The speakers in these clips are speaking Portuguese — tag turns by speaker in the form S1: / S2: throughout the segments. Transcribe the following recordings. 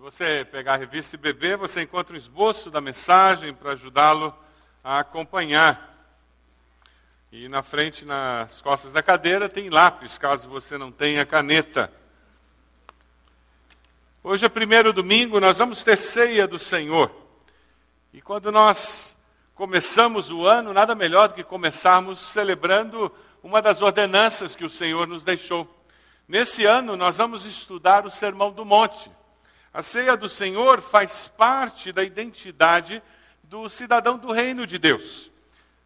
S1: você pegar a revista e beber, você encontra um esboço da mensagem para ajudá-lo a acompanhar. E na frente, nas costas da cadeira, tem lápis, caso você não tenha caneta. Hoje é primeiro domingo, nós vamos ter ceia do Senhor. E quando nós começamos o ano, nada melhor do que começarmos celebrando uma das ordenanças que o Senhor nos deixou. Nesse ano, nós vamos estudar o Sermão do Monte. A ceia do Senhor faz parte da identidade do cidadão do reino de Deus.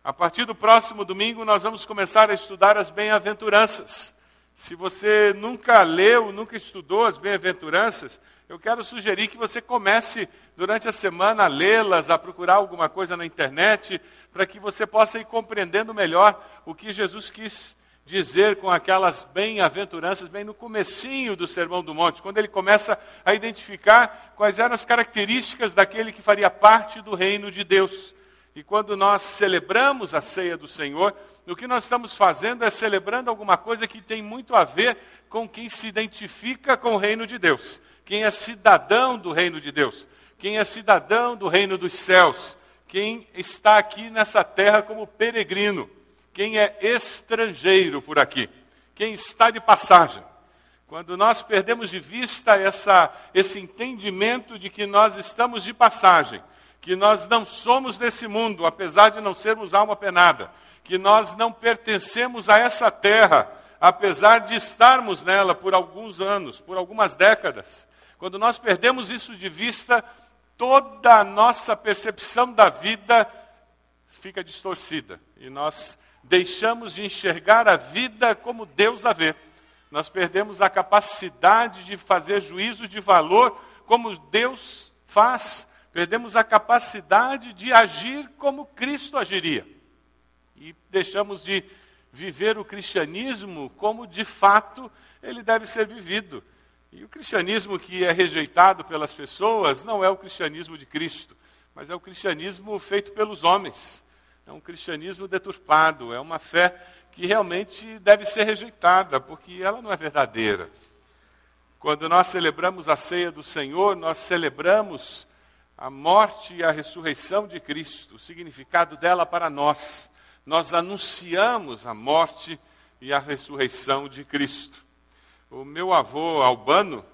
S1: A partir do próximo domingo, nós vamos começar a estudar as bem-aventuranças. Se você nunca leu, nunca estudou as bem-aventuranças, eu quero sugerir que você comece durante a semana a lê-las, a procurar alguma coisa na internet, para que você possa ir compreendendo melhor o que Jesus quis dizer com aquelas bem-aventuranças, bem no comecinho do Sermão do Monte, quando ele começa a identificar quais eram as características daquele que faria parte do reino de Deus. E quando nós celebramos a ceia do Senhor, o que nós estamos fazendo é celebrando alguma coisa que tem muito a ver com quem se identifica com o reino de Deus, quem é cidadão do reino de Deus, quem é cidadão do reino dos céus, quem está aqui nessa terra como peregrino quem é estrangeiro por aqui, quem está de passagem. Quando nós perdemos de vista essa, esse entendimento de que nós estamos de passagem, que nós não somos desse mundo, apesar de não sermos alma penada, que nós não pertencemos a essa terra, apesar de estarmos nela por alguns anos, por algumas décadas. Quando nós perdemos isso de vista, toda a nossa percepção da vida fica distorcida e nós deixamos de enxergar a vida como Deus a vê. Nós perdemos a capacidade de fazer juízo de valor como Deus faz. Perdemos a capacidade de agir como Cristo agiria. E deixamos de viver o cristianismo como de fato ele deve ser vivido. E o cristianismo que é rejeitado pelas pessoas não é o cristianismo de Cristo, mas é o cristianismo feito pelos homens. É um cristianismo deturpado, é uma fé que realmente deve ser rejeitada, porque ela não é verdadeira. Quando nós celebramos a ceia do Senhor, nós celebramos a morte e a ressurreição de Cristo, o significado dela para nós. Nós anunciamos a morte e a ressurreição de Cristo. O meu avô Albano,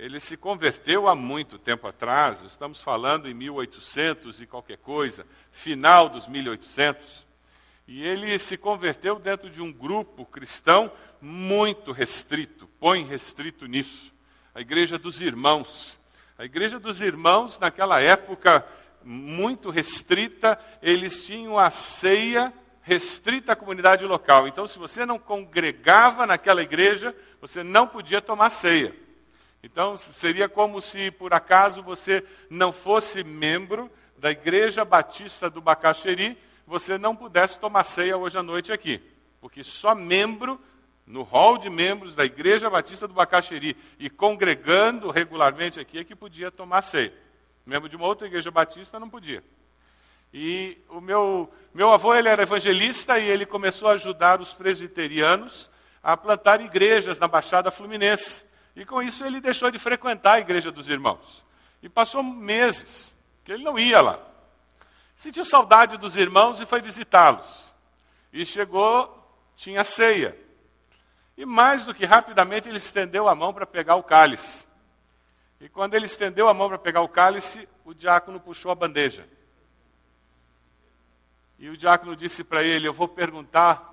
S1: ele se converteu há muito tempo atrás, estamos falando em 1800 e qualquer coisa, final dos 1800. E ele se converteu dentro de um grupo cristão muito restrito, põe restrito nisso. A Igreja dos Irmãos. A Igreja dos Irmãos, naquela época muito restrita, eles tinham a ceia restrita à comunidade local. Então, se você não congregava naquela igreja, você não podia tomar ceia. Então, seria como se por acaso você não fosse membro da Igreja Batista do Bacaxeri, você não pudesse tomar ceia hoje à noite aqui. Porque só membro, no hall de membros da Igreja Batista do Bacaxeri e congregando regularmente aqui, é que podia tomar ceia. Membro de uma outra igreja batista não podia. E o meu, meu avô ele era evangelista e ele começou a ajudar os presbiterianos a plantar igrejas na Baixada Fluminense. E com isso ele deixou de frequentar a igreja dos irmãos. E passou meses que ele não ia lá. Sentiu saudade dos irmãos e foi visitá-los. E chegou, tinha ceia. E mais do que rapidamente ele estendeu a mão para pegar o cálice. E quando ele estendeu a mão para pegar o cálice, o diácono puxou a bandeja. E o diácono disse para ele: Eu vou perguntar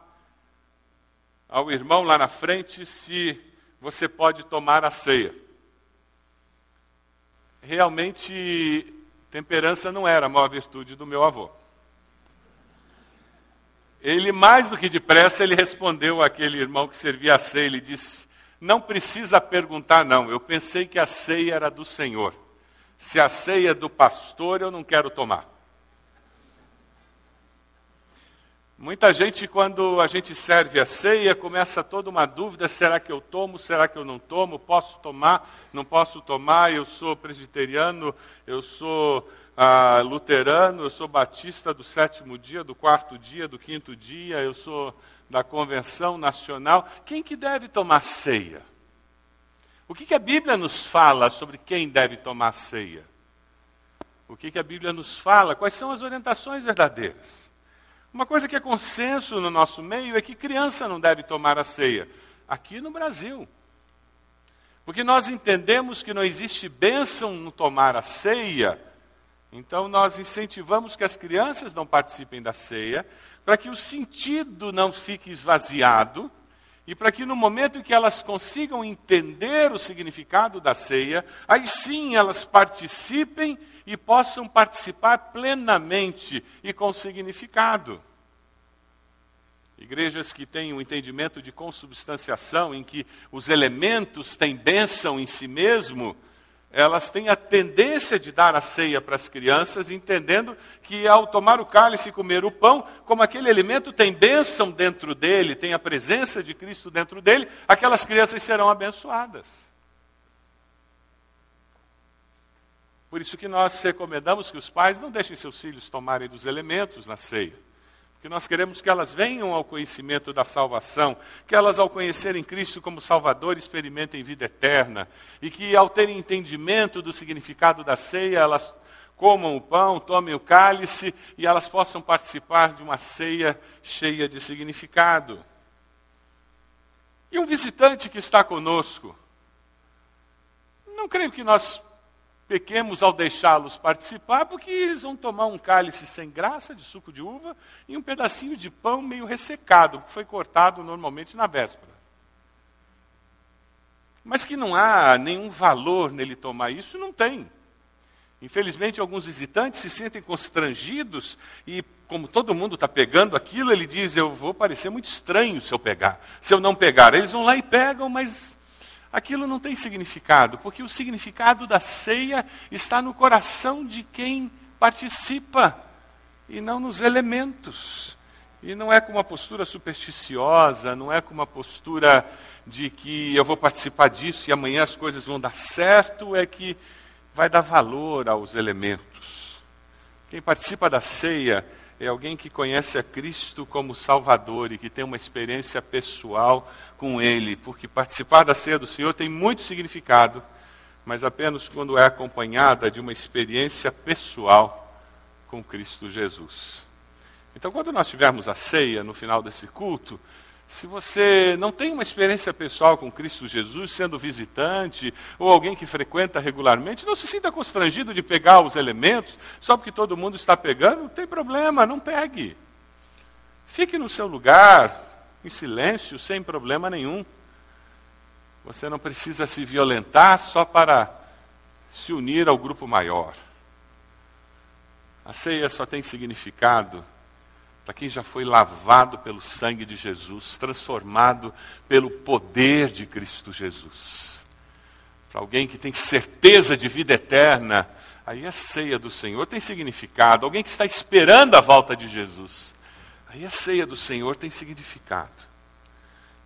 S1: ao irmão lá na frente se você pode tomar a ceia. Realmente, temperança não era a maior virtude do meu avô. Ele, mais do que depressa, ele respondeu àquele irmão que servia a ceia, ele disse, não precisa perguntar não, eu pensei que a ceia era do Senhor. Se a ceia é do pastor, eu não quero tomar. Muita gente, quando a gente serve a ceia, começa toda uma dúvida: será que eu tomo, será que eu não tomo? Posso tomar, não posso tomar? Eu sou presbiteriano, eu sou ah, luterano, eu sou batista do sétimo dia, do quarto dia, do quinto dia, eu sou da convenção nacional. Quem que deve tomar ceia? O que, que a Bíblia nos fala sobre quem deve tomar ceia? O que, que a Bíblia nos fala? Quais são as orientações verdadeiras? Uma coisa que é consenso no nosso meio é que criança não deve tomar a ceia. Aqui no Brasil. Porque nós entendemos que não existe bênção no tomar a ceia, então nós incentivamos que as crianças não participem da ceia, para que o sentido não fique esvaziado e para que no momento em que elas consigam entender o significado da ceia, aí sim elas participem e possam participar plenamente e com significado. Igrejas que têm um entendimento de consubstanciação, em que os elementos têm bênção em si mesmo, elas têm a tendência de dar a ceia para as crianças, entendendo que ao tomar o cálice e comer o pão, como aquele alimento tem bênção dentro dele, tem a presença de Cristo dentro dele, aquelas crianças serão abençoadas. Por isso que nós recomendamos que os pais não deixem seus filhos tomarem dos elementos na ceia que nós queremos que elas venham ao conhecimento da salvação, que elas, ao conhecerem Cristo como Salvador, experimentem vida eterna, e que, ao terem entendimento do significado da ceia, elas comam o pão, tomem o cálice e elas possam participar de uma ceia cheia de significado. E um visitante que está conosco, não creio que nós pequemos ao deixá-los participar, porque eles vão tomar um cálice sem graça de suco de uva e um pedacinho de pão meio ressecado, que foi cortado normalmente na véspera. Mas que não há nenhum valor nele tomar isso, não tem. Infelizmente, alguns visitantes se sentem constrangidos e, como todo mundo está pegando aquilo, ele diz: Eu vou parecer muito estranho se eu pegar. Se eu não pegar, eles vão lá e pegam, mas aquilo não tem significado, porque o significado da ceia está no coração de quem participa e não nos elementos. E não é com uma postura supersticiosa, não é com uma postura de que eu vou participar disso e amanhã as coisas vão dar certo, é que vai dar valor aos elementos. Quem participa da ceia é alguém que conhece a Cristo como Salvador e que tem uma experiência pessoal com Ele, porque participar da ceia do Senhor tem muito significado, mas apenas quando é acompanhada de uma experiência pessoal com Cristo Jesus. Então, quando nós tivermos a ceia no final desse culto, se você não tem uma experiência pessoal com Cristo Jesus, sendo visitante ou alguém que frequenta regularmente, não se sinta constrangido de pegar os elementos, só porque todo mundo está pegando, não tem problema, não pegue. Fique no seu lugar, em silêncio, sem problema nenhum. Você não precisa se violentar só para se unir ao grupo maior. A ceia só tem significado para quem já foi lavado pelo sangue de Jesus, transformado pelo poder de Cristo Jesus. Para alguém que tem certeza de vida eterna, aí a ceia do Senhor tem significado. Alguém que está esperando a volta de Jesus, aí a ceia do Senhor tem significado.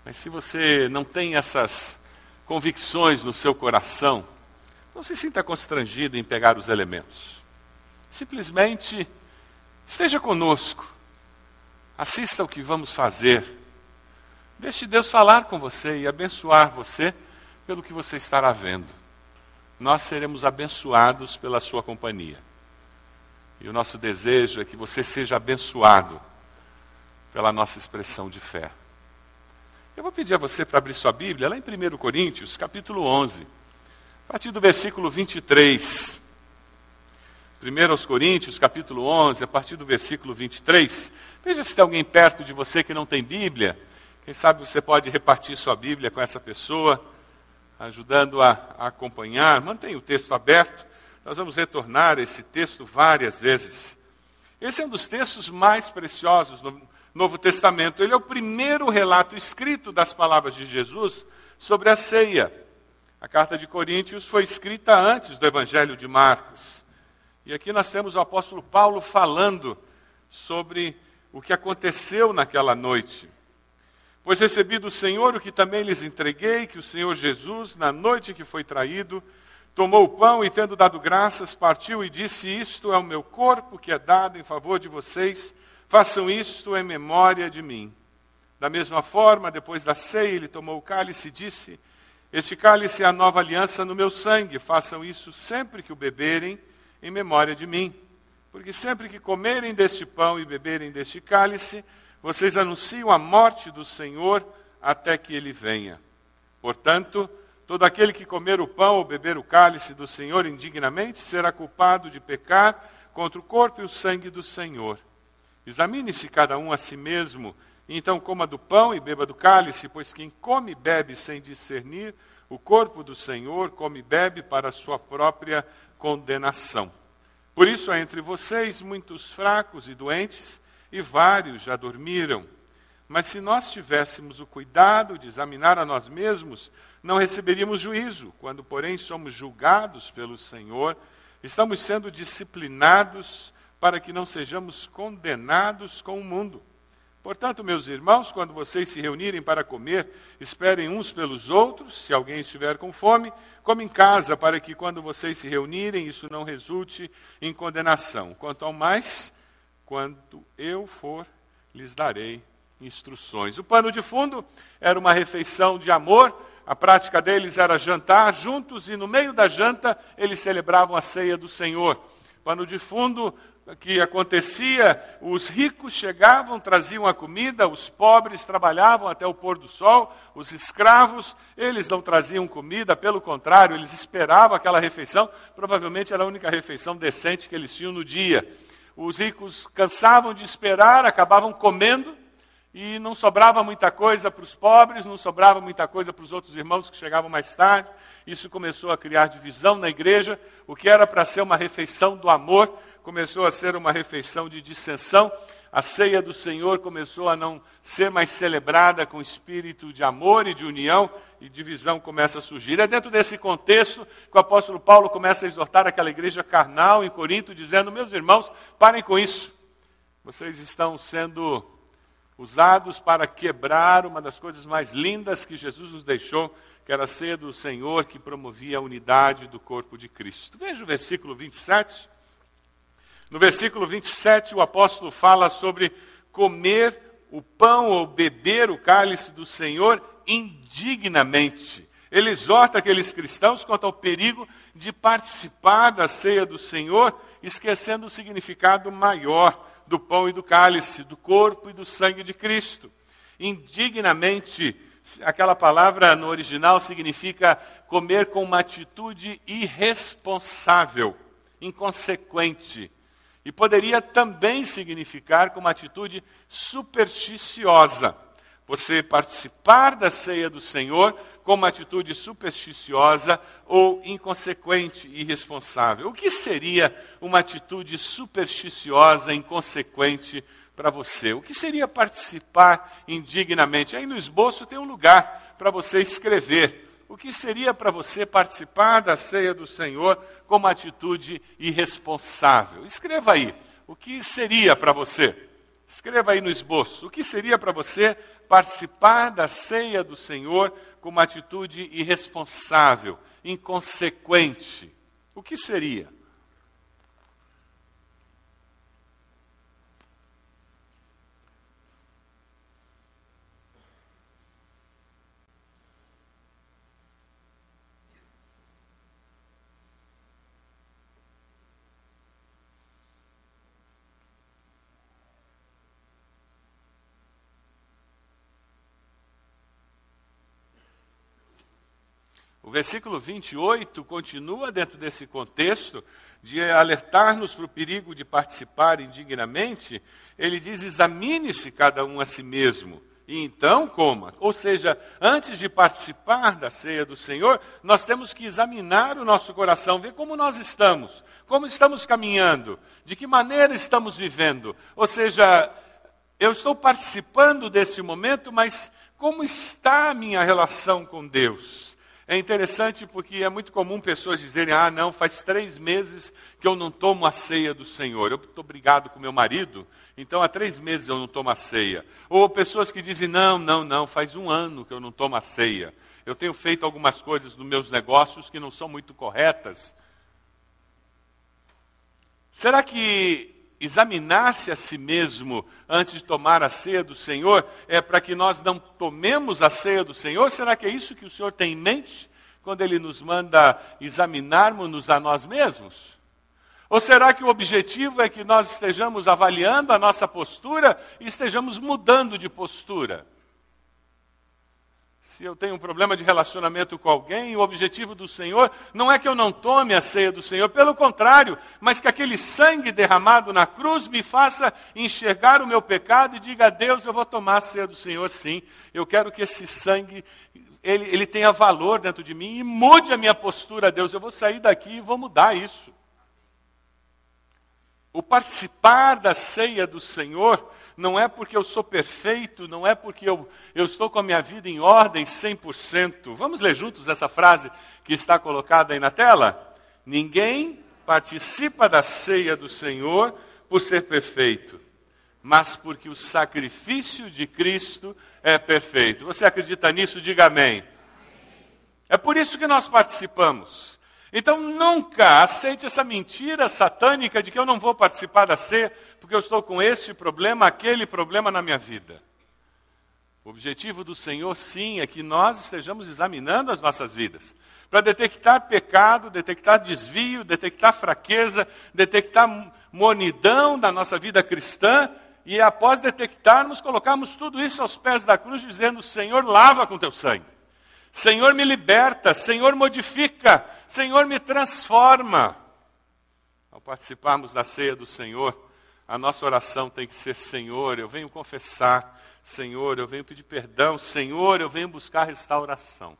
S1: Mas se você não tem essas convicções no seu coração, não se sinta constrangido em pegar os elementos. Simplesmente esteja conosco Assista o que vamos fazer. Deixe Deus falar com você e abençoar você pelo que você estará vendo. Nós seremos abençoados pela sua companhia. E o nosso desejo é que você seja abençoado pela nossa expressão de fé. Eu vou pedir a você para abrir sua Bíblia lá em 1 Coríntios, capítulo 11, a partir do versículo 23. 1 aos Coríntios, capítulo 11, a partir do versículo 23. Veja se tem alguém perto de você que não tem Bíblia. Quem sabe você pode repartir sua Bíblia com essa pessoa, ajudando a, a acompanhar. Mantenha o texto aberto. Nós vamos retornar a esse texto várias vezes. Esse é um dos textos mais preciosos no Novo Testamento. Ele é o primeiro relato escrito das palavras de Jesus sobre a ceia. A carta de Coríntios foi escrita antes do Evangelho de Marcos. E aqui nós temos o apóstolo Paulo falando sobre o que aconteceu naquela noite. Pois recebi do Senhor o que também lhes entreguei, que o Senhor Jesus, na noite que foi traído, tomou o pão e, tendo dado graças, partiu e disse: Isto é o meu corpo que é dado em favor de vocês, façam isto em memória de mim. Da mesma forma, depois da ceia, ele tomou o cálice e disse: Este cálice é a nova aliança no meu sangue. Façam isso sempre que o beberem, em memória de mim. Porque sempre que comerem deste pão e beberem deste cálice, vocês anunciam a morte do Senhor até que ele venha. Portanto, todo aquele que comer o pão ou beber o cálice do Senhor indignamente será culpado de pecar contra o corpo e o sangue do Senhor. Examine-se cada um a si mesmo então coma do pão e beba do cálice, pois quem come e bebe sem discernir o corpo do Senhor, come e bebe para a sua própria condenação. Por isso há entre vocês muitos fracos e doentes, e vários já dormiram. Mas se nós tivéssemos o cuidado de examinar a nós mesmos, não receberíamos juízo. Quando, porém, somos julgados pelo Senhor, estamos sendo disciplinados para que não sejamos condenados com o mundo. Portanto, meus irmãos, quando vocês se reunirem para comer, esperem uns pelos outros. Se alguém estiver com fome, come em casa, para que quando vocês se reunirem, isso não resulte em condenação. Quanto ao mais, quando eu for, lhes darei instruções. O pano de fundo era uma refeição de amor. A prática deles era jantar juntos e no meio da janta eles celebravam a ceia do Senhor. Pano de fundo que acontecia, os ricos chegavam, traziam a comida, os pobres trabalhavam até o pôr do sol, os escravos, eles não traziam comida, pelo contrário, eles esperavam aquela refeição, provavelmente era a única refeição decente que eles tinham no dia. Os ricos cansavam de esperar, acabavam comendo, e não sobrava muita coisa para os pobres, não sobrava muita coisa para os outros irmãos que chegavam mais tarde. Isso começou a criar divisão na igreja. O que era para ser uma refeição do amor começou a ser uma refeição de dissensão. A ceia do Senhor começou a não ser mais celebrada com espírito de amor e de união, e divisão começa a surgir. É dentro desse contexto que o apóstolo Paulo começa a exortar aquela igreja carnal em Corinto, dizendo: Meus irmãos, parem com isso. Vocês estão sendo usados para quebrar uma das coisas mais lindas que Jesus nos deixou, que era a ceia do Senhor que promovia a unidade do corpo de Cristo. Veja o versículo 27. No versículo 27, o apóstolo fala sobre comer o pão ou beber o cálice do Senhor indignamente. Ele exorta aqueles cristãos quanto ao perigo de participar da ceia do Senhor, esquecendo o significado maior do pão e do cálice, do corpo e do sangue de Cristo. Indignamente, aquela palavra no original significa comer com uma atitude irresponsável, inconsequente. E poderia também significar com uma atitude supersticiosa. Você participar da ceia do Senhor com uma atitude supersticiosa ou inconsequente e irresponsável. O que seria uma atitude supersticiosa, inconsequente para você? O que seria participar indignamente? Aí no esboço tem um lugar para você escrever. O que seria para você participar da ceia do Senhor com uma atitude irresponsável? Escreva aí. O que seria para você? Escreva aí no esboço. O que seria para você participar da ceia do Senhor com uma atitude irresponsável, inconsequente. O que seria? O versículo 28 continua dentro desse contexto de alertar-nos para o perigo de participar indignamente. Ele diz: examine-se cada um a si mesmo e então coma. Ou seja, antes de participar da ceia do Senhor, nós temos que examinar o nosso coração, ver como nós estamos, como estamos caminhando, de que maneira estamos vivendo. Ou seja, eu estou participando desse momento, mas como está a minha relação com Deus? É interessante porque é muito comum pessoas dizerem: ah, não, faz três meses que eu não tomo a ceia do Senhor. Eu estou brigado com meu marido, então há três meses eu não tomo a ceia. Ou pessoas que dizem: não, não, não, faz um ano que eu não tomo a ceia. Eu tenho feito algumas coisas nos meus negócios que não são muito corretas. Será que examinar-se a si mesmo antes de tomar a ceia do Senhor é para que nós não tomemos a ceia do Senhor? Será que é isso que o Senhor tem em mente quando Ele nos manda examinarmos-nos a nós mesmos? Ou será que o objetivo é que nós estejamos avaliando a nossa postura e estejamos mudando de postura? Se eu tenho um problema de relacionamento com alguém, o objetivo do Senhor não é que eu não tome a ceia do Senhor, pelo contrário, mas que aquele sangue derramado na cruz me faça enxergar o meu pecado e diga a Deus, eu vou tomar a ceia do Senhor sim. Eu quero que esse sangue ele, ele tenha valor dentro de mim e mude a minha postura a Deus. Eu vou sair daqui e vou mudar isso. O participar da ceia do Senhor não é porque eu sou perfeito, não é porque eu, eu estou com a minha vida em ordem 100%. Vamos ler juntos essa frase que está colocada aí na tela? Ninguém participa da ceia do Senhor por ser perfeito, mas porque o sacrifício de Cristo é perfeito. Você acredita nisso? Diga amém. É por isso que nós participamos. Então nunca aceite essa mentira satânica de que eu não vou participar da ceia porque eu estou com esse problema, aquele problema na minha vida. O objetivo do Senhor, sim, é que nós estejamos examinando as nossas vidas para detectar pecado, detectar desvio, detectar fraqueza, detectar monidão da nossa vida cristã e após detectarmos, colocarmos tudo isso aos pés da cruz, dizendo: Senhor, lava com teu sangue. Senhor, me liberta. Senhor, modifica. Senhor, me transforma. Ao participarmos da ceia do Senhor, a nossa oração tem que ser: Senhor, eu venho confessar. Senhor, eu venho pedir perdão. Senhor, eu venho buscar restauração.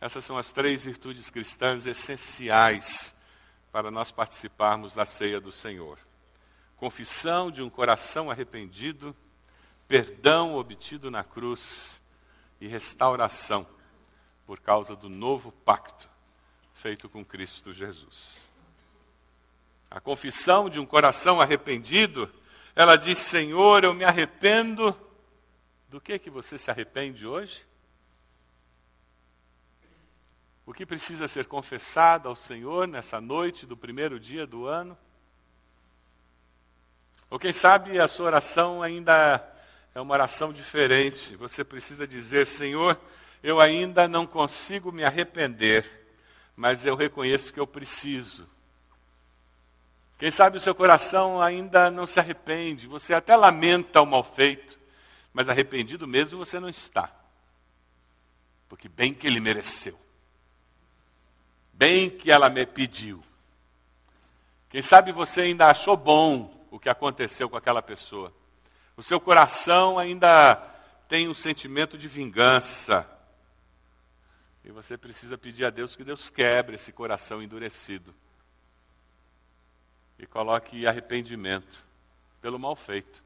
S1: Essas são as três virtudes cristãs essenciais para nós participarmos da ceia do Senhor: confissão de um coração arrependido, perdão obtido na cruz e restauração por causa do novo pacto feito com Cristo Jesus. A confissão de um coração arrependido, ela diz: Senhor, eu me arrependo. Do que que você se arrepende hoje? O que precisa ser confessado ao Senhor nessa noite do primeiro dia do ano? Ou quem sabe a sua oração ainda é uma oração diferente. Você precisa dizer: Senhor, eu ainda não consigo me arrepender, mas eu reconheço que eu preciso. Quem sabe o seu coração ainda não se arrepende, você até lamenta o mal feito, mas arrependido mesmo você não está. Porque bem que ele mereceu. Bem que ela me pediu. Quem sabe você ainda achou bom o que aconteceu com aquela pessoa. O seu coração ainda tem um sentimento de vingança. E você precisa pedir a Deus que Deus quebre esse coração endurecido. E coloque arrependimento pelo mal feito.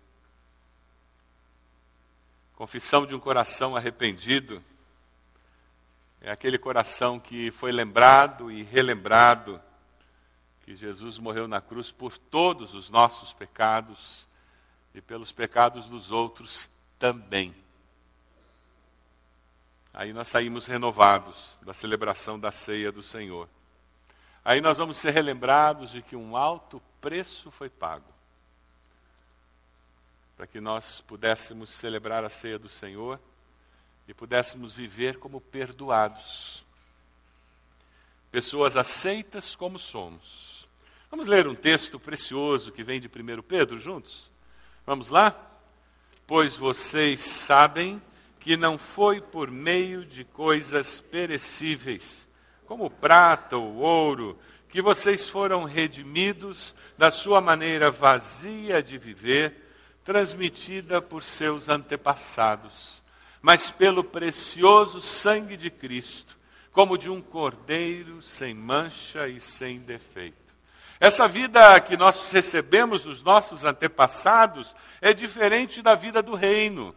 S1: Confissão de um coração arrependido é aquele coração que foi lembrado e relembrado que Jesus morreu na cruz por todos os nossos pecados e pelos pecados dos outros também. Aí nós saímos renovados da celebração da ceia do Senhor. Aí nós vamos ser relembrados de que um alto preço foi pago para que nós pudéssemos celebrar a ceia do Senhor e pudéssemos viver como perdoados. Pessoas aceitas como somos. Vamos ler um texto precioso que vem de 1 Pedro juntos? Vamos lá? Pois vocês sabem que não foi por meio de coisas perecíveis, como prata ou ouro, que vocês foram redimidos da sua maneira vazia de viver, transmitida por seus antepassados, mas pelo precioso sangue de Cristo, como de um cordeiro sem mancha e sem defeito. Essa vida que nós recebemos dos nossos antepassados é diferente da vida do reino.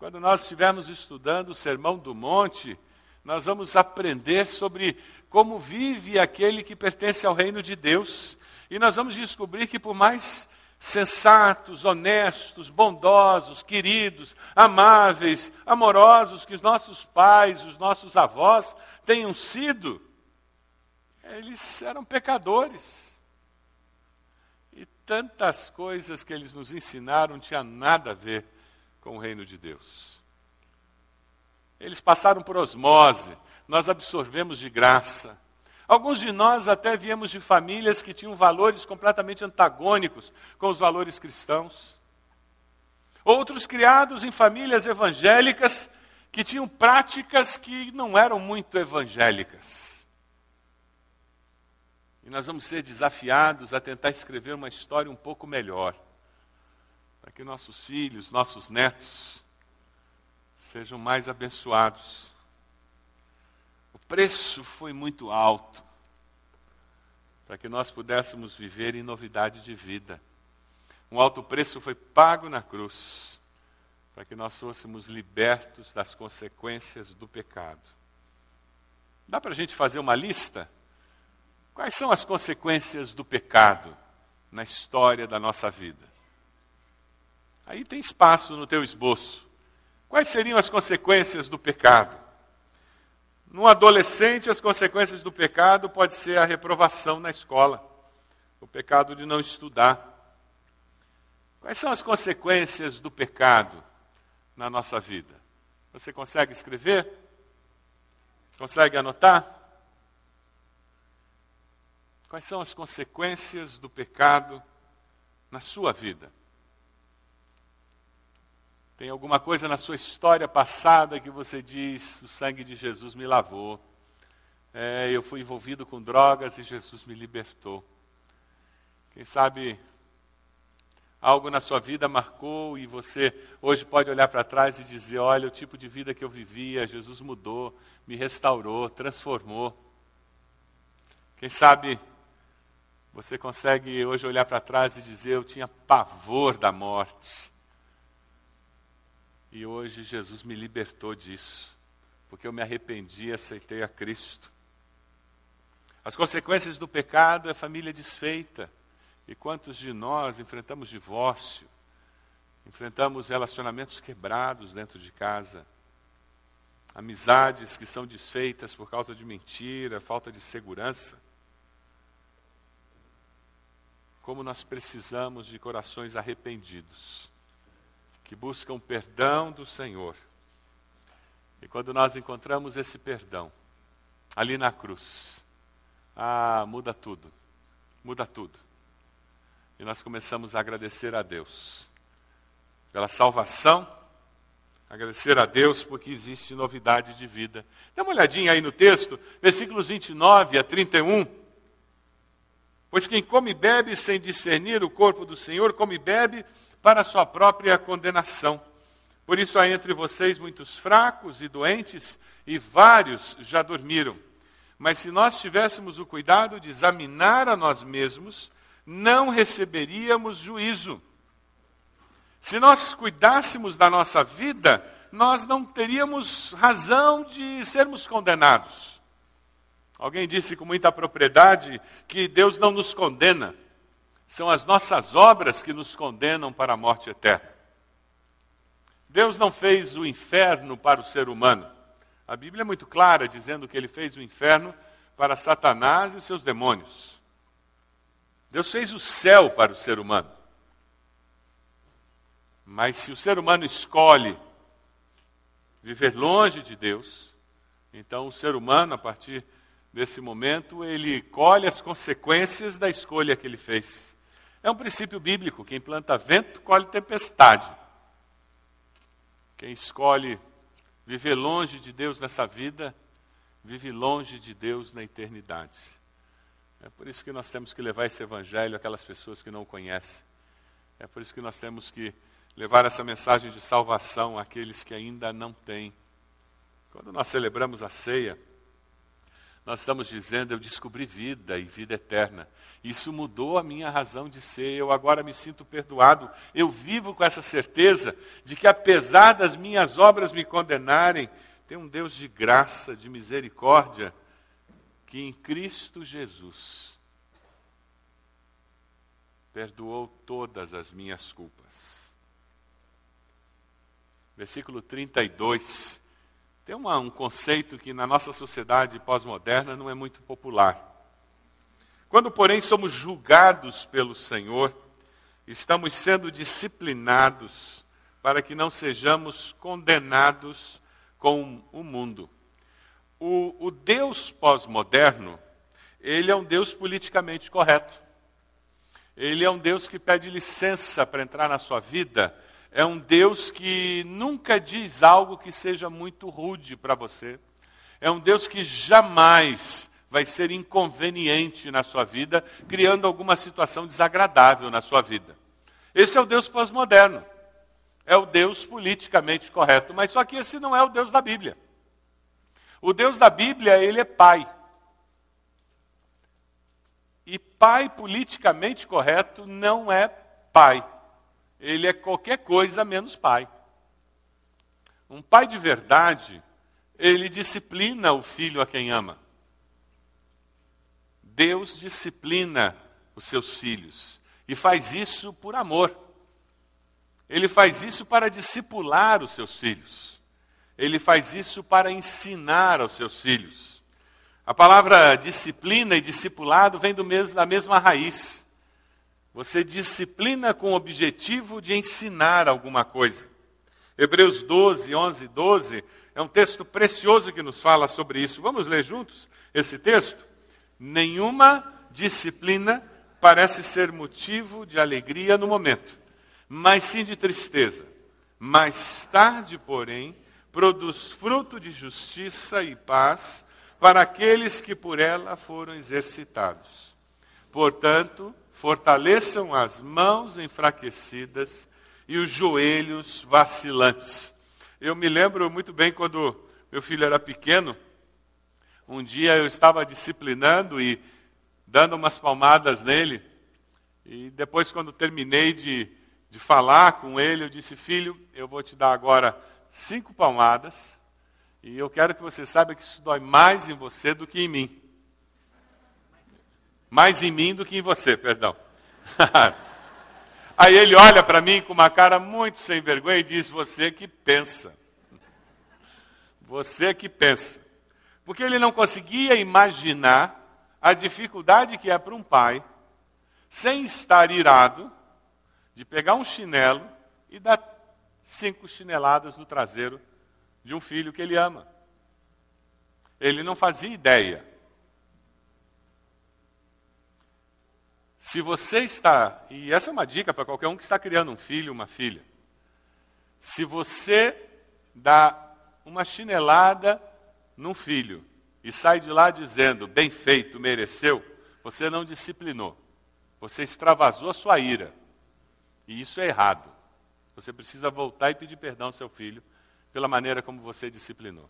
S1: Quando nós estivermos estudando o Sermão do Monte, nós vamos aprender sobre como vive aquele que pertence ao reino de Deus. E nós vamos descobrir que, por mais sensatos, honestos, bondosos, queridos, amáveis, amorosos que os nossos pais, os nossos avós tenham sido, eles eram pecadores tantas coisas que eles nos ensinaram tinha nada a ver com o reino de Deus. Eles passaram por osmose, nós absorvemos de graça. Alguns de nós até viemos de famílias que tinham valores completamente antagônicos com os valores cristãos. Outros criados em famílias evangélicas que tinham práticas que não eram muito evangélicas. E nós vamos ser desafiados a tentar escrever uma história um pouco melhor, para que nossos filhos, nossos netos, sejam mais abençoados. O preço foi muito alto para que nós pudéssemos viver em novidade de vida. Um alto preço foi pago na cruz para que nós fôssemos libertos das consequências do pecado. Dá para a gente fazer uma lista? Quais são as consequências do pecado na história da nossa vida? Aí tem espaço no teu esboço. Quais seriam as consequências do pecado? No adolescente, as consequências do pecado pode ser a reprovação na escola, o pecado de não estudar. Quais são as consequências do pecado na nossa vida? Você consegue escrever? Consegue anotar? Quais são as consequências do pecado na sua vida? Tem alguma coisa na sua história passada que você diz: o sangue de Jesus me lavou. É, eu fui envolvido com drogas e Jesus me libertou. Quem sabe algo na sua vida marcou e você hoje pode olhar para trás e dizer: olha, o tipo de vida que eu vivia, Jesus mudou, me restaurou, transformou. Quem sabe você consegue hoje olhar para trás e dizer: eu tinha pavor da morte. E hoje Jesus me libertou disso, porque eu me arrependi e aceitei a Cristo. As consequências do pecado é família desfeita. E quantos de nós enfrentamos divórcio, enfrentamos relacionamentos quebrados dentro de casa, amizades que são desfeitas por causa de mentira, falta de segurança. Como nós precisamos de corações arrependidos que buscam perdão do Senhor. E quando nós encontramos esse perdão, ali na cruz, ah, muda tudo, muda tudo. E nós começamos a agradecer a Deus pela salvação, agradecer a Deus porque existe novidade de vida. Dá uma olhadinha aí no texto, versículos 29 a 31. Pois quem come e bebe sem discernir o corpo do Senhor, come e bebe para sua própria condenação. Por isso há entre vocês muitos fracos e doentes, e vários já dormiram. Mas se nós tivéssemos o cuidado de examinar a nós mesmos, não receberíamos juízo. Se nós cuidássemos da nossa vida, nós não teríamos razão de sermos condenados. Alguém disse com muita propriedade que Deus não nos condena. São as nossas obras que nos condenam para a morte eterna. Deus não fez o inferno para o ser humano. A Bíblia é muito clara dizendo que ele fez o inferno para Satanás e os seus demônios. Deus fez o céu para o ser humano. Mas se o ser humano escolhe viver longe de Deus, então o ser humano, a partir desse momento, ele colhe as consequências da escolha que ele fez. É um princípio bíblico: quem planta vento, colhe tempestade. Quem escolhe viver longe de Deus nessa vida, vive longe de Deus na eternidade. É por isso que nós temos que levar esse evangelho àquelas pessoas que não o conhecem. É por isso que nós temos que levar essa mensagem de salvação àqueles que ainda não têm. Quando nós celebramos a ceia, nós estamos dizendo: eu descobri vida e vida eterna. Isso mudou a minha razão de ser. Eu agora me sinto perdoado. Eu vivo com essa certeza de que, apesar das minhas obras me condenarem, tem um Deus de graça, de misericórdia, que em Cristo Jesus perdoou todas as minhas culpas. Versículo 32. Tem uma, um conceito que na nossa sociedade pós-moderna não é muito popular. Quando, porém, somos julgados pelo Senhor, estamos sendo disciplinados para que não sejamos condenados com o mundo. O, o Deus pós-moderno, ele é um Deus politicamente correto. Ele é um Deus que pede licença para entrar na sua vida. É um Deus que nunca diz algo que seja muito rude para você. É um Deus que jamais vai ser inconveniente na sua vida, criando alguma situação desagradável na sua vida. Esse é o Deus pós-moderno é o Deus politicamente correto, mas só que esse não é o Deus da Bíblia. O Deus da Bíblia, ele é pai. E pai politicamente correto não é pai. Ele é qualquer coisa menos pai. Um pai de verdade, ele disciplina o filho a quem ama. Deus disciplina os seus filhos e faz isso por amor. Ele faz isso para discipular os seus filhos. Ele faz isso para ensinar aos seus filhos. A palavra disciplina e discipulado vem do mesmo, da mesma raiz. Você disciplina com o objetivo de ensinar alguma coisa. Hebreus 12, 11 e 12 é um texto precioso que nos fala sobre isso. Vamos ler juntos esse texto? Nenhuma disciplina parece ser motivo de alegria no momento mas sim de tristeza. Mais tarde, porém, produz fruto de justiça e paz para aqueles que por ela foram exercitados. Portanto, fortaleçam as mãos enfraquecidas e os joelhos vacilantes. Eu me lembro muito bem quando meu filho era pequeno, um dia eu estava disciplinando e dando umas palmadas nele, e depois, quando terminei de de falar com ele, eu disse: Filho, eu vou te dar agora cinco palmadas, e eu quero que você saiba que isso dói mais em você do que em mim. Mais em mim do que em você, perdão. Aí ele olha para mim com uma cara muito sem vergonha e diz: Você que pensa. Você que pensa. Porque ele não conseguia imaginar a dificuldade que é para um pai, sem estar irado, de pegar um chinelo e dar cinco chineladas no traseiro de um filho que ele ama. Ele não fazia ideia. Se você está, e essa é uma dica para qualquer um que está criando um filho, uma filha. Se você dá uma chinelada num filho e sai de lá dizendo, bem feito, mereceu, você não disciplinou. Você extravasou a sua ira. E isso é errado. Você precisa voltar e pedir perdão ao seu filho pela maneira como você disciplinou.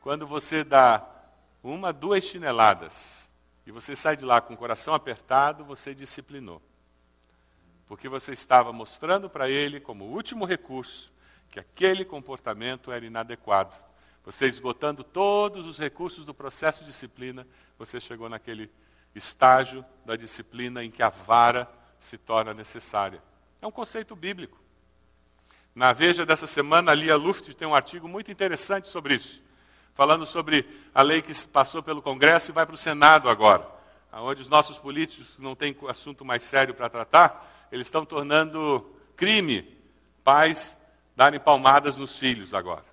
S1: Quando você dá uma, duas chineladas e você sai de lá com o coração apertado, você disciplinou. Porque você estava mostrando para ele, como último recurso, que aquele comportamento era inadequado. Você esgotando todos os recursos do processo de disciplina, você chegou naquele estágio da disciplina em que a vara se torna necessária. É um conceito bíblico. Na Veja dessa semana, a Lia Luft tem um artigo muito interessante sobre isso, falando sobre a lei que passou pelo Congresso e vai para o Senado agora, onde os nossos políticos não têm assunto mais sério para tratar, eles estão tornando crime pais darem palmadas nos filhos agora.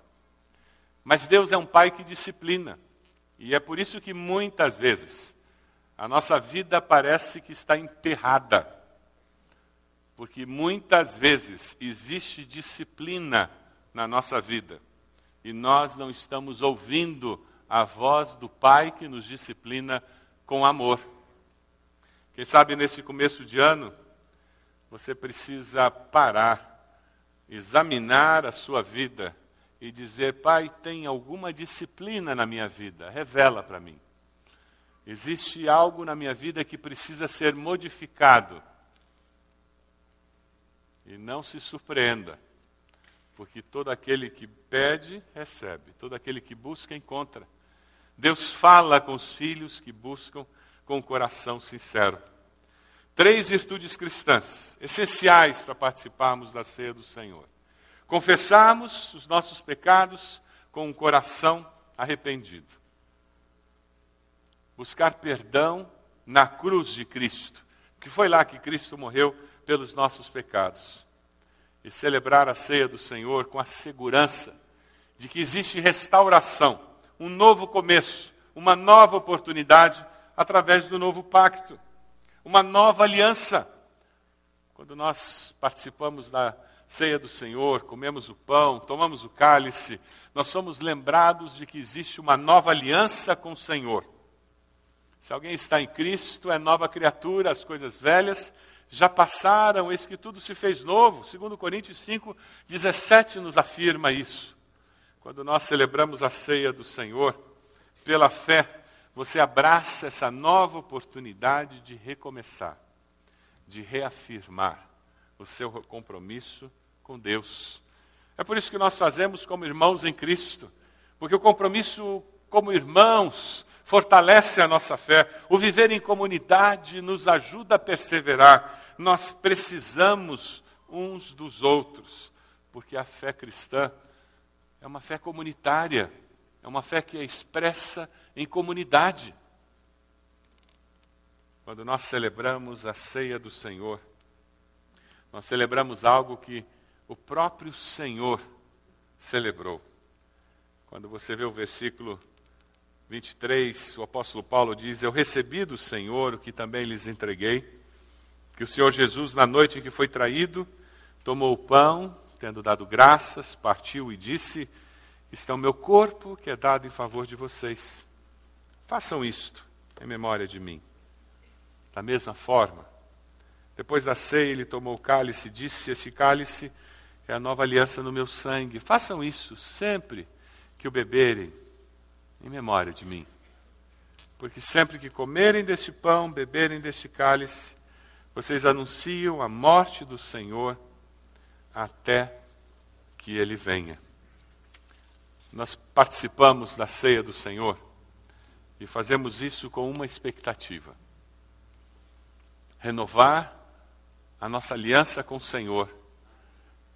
S1: Mas Deus é um pai que disciplina, e é por isso que muitas vezes a nossa vida parece que está enterrada porque muitas vezes existe disciplina na nossa vida e nós não estamos ouvindo a voz do Pai que nos disciplina com amor. Quem sabe nesse começo de ano você precisa parar, examinar a sua vida e dizer: Pai, tem alguma disciplina na minha vida? Revela para mim. Existe algo na minha vida que precisa ser modificado e não se surpreenda, porque todo aquele que pede, recebe, todo aquele que busca, encontra. Deus fala com os filhos que buscam com o coração sincero. Três virtudes cristãs, essenciais para participarmos da ceia do Senhor: confessarmos os nossos pecados com um coração arrependido, buscar perdão na cruz de Cristo, Que foi lá que Cristo morreu pelos nossos pecados. E celebrar a ceia do Senhor com a segurança de que existe restauração, um novo começo, uma nova oportunidade através do novo pacto, uma nova aliança. Quando nós participamos da ceia do Senhor, comemos o pão, tomamos o cálice, nós somos lembrados de que existe uma nova aliança com o Senhor. Se alguém está em Cristo, é nova criatura, as coisas velhas já passaram, eis que tudo se fez novo. Segundo Coríntios 5, 17 nos afirma isso. Quando nós celebramos a ceia do Senhor, pela fé, você abraça essa nova oportunidade de recomeçar, de reafirmar o seu compromisso com Deus. É por isso que nós fazemos como irmãos em Cristo, porque o compromisso como irmãos fortalece a nossa fé, o viver em comunidade nos ajuda a perseverar. Nós precisamos uns dos outros, porque a fé cristã é uma fé comunitária, é uma fé que é expressa em comunidade. Quando nós celebramos a ceia do Senhor, nós celebramos algo que o próprio Senhor celebrou. Quando você vê o versículo 23, o apóstolo Paulo diz: Eu recebi do Senhor o que também lhes entreguei, que o Senhor Jesus, na noite em que foi traído, tomou o pão, tendo dado graças, partiu e disse: Está o meu corpo que é dado em favor de vocês. Façam isto em memória de mim. Da mesma forma, depois da ceia, ele tomou o cálice e disse: Esse cálice é a nova aliança no meu sangue. Façam isso sempre que o beberem, em memória de mim. Porque sempre que comerem deste pão, beberem deste cálice, vocês anunciam a morte do Senhor até que ele venha. Nós participamos da ceia do Senhor e fazemos isso com uma expectativa: renovar a nossa aliança com o Senhor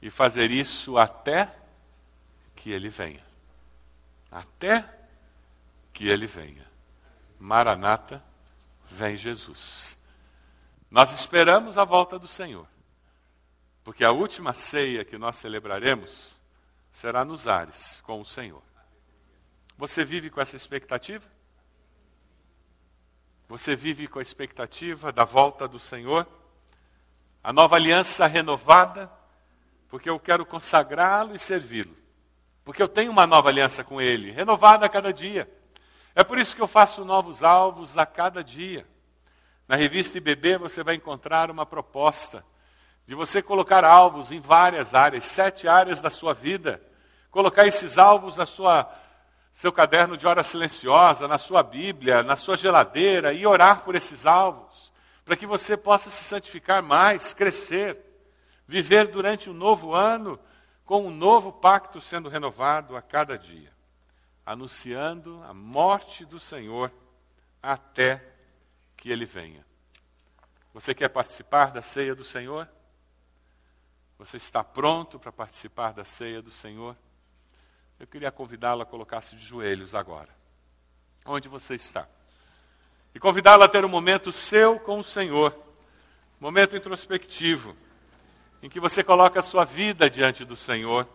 S1: e fazer isso até que Ele venha. Até que Ele venha. Maranata, vem Jesus. Nós esperamos a volta do Senhor, porque a última ceia que nós celebraremos será nos ares com o Senhor. Você vive com essa expectativa? Você vive com a expectativa da volta do Senhor? a nova aliança renovada, porque eu quero consagrá-lo e servi-lo. Porque eu tenho uma nova aliança com ele, renovada a cada dia. É por isso que eu faço novos alvos a cada dia. Na revista IBB você vai encontrar uma proposta de você colocar alvos em várias áreas, sete áreas da sua vida. Colocar esses alvos na sua seu caderno de hora silenciosa, na sua Bíblia, na sua geladeira e orar por esses alvos para que você possa se santificar mais, crescer, viver durante um novo ano com um novo pacto sendo renovado a cada dia, anunciando a morte do Senhor até que ele venha. Você quer participar da ceia do Senhor? Você está pronto para participar da ceia do Senhor? Eu queria convidá-lo a colocar-se de joelhos agora. Onde você está? e convidá-lo a ter um momento seu com o Senhor, momento introspectivo, em que você coloca a sua vida diante do Senhor,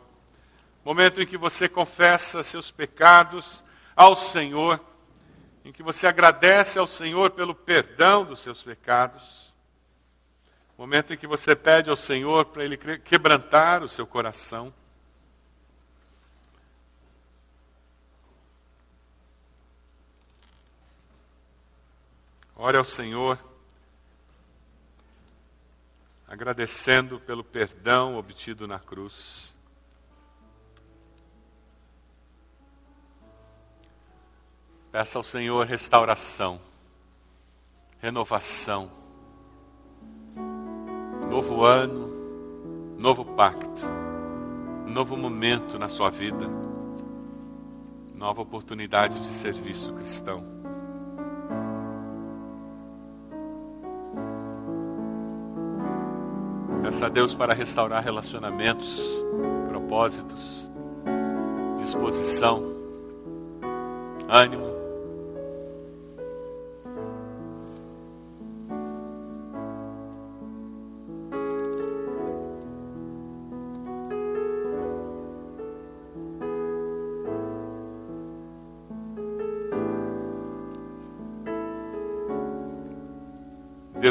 S1: momento em que você confessa seus pecados ao Senhor, em que você agradece ao Senhor pelo perdão dos seus pecados, momento em que você pede ao Senhor para Ele quebrantar o seu coração. Ore ao Senhor, agradecendo pelo perdão obtido na cruz. Peça ao Senhor restauração, renovação, novo ano, novo pacto, novo momento na sua vida, nova oportunidade de serviço cristão. Peça a Deus para restaurar relacionamentos, propósitos, disposição, ânimo.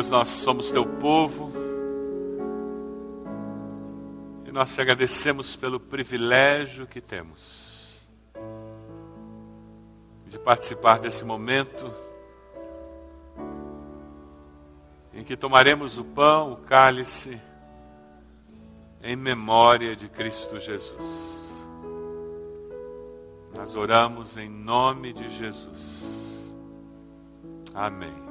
S1: Nós somos teu povo e nós te agradecemos pelo privilégio que temos de participar desse momento em que tomaremos o pão, o cálice, em memória de Cristo Jesus. Nós oramos em nome de Jesus. Amém.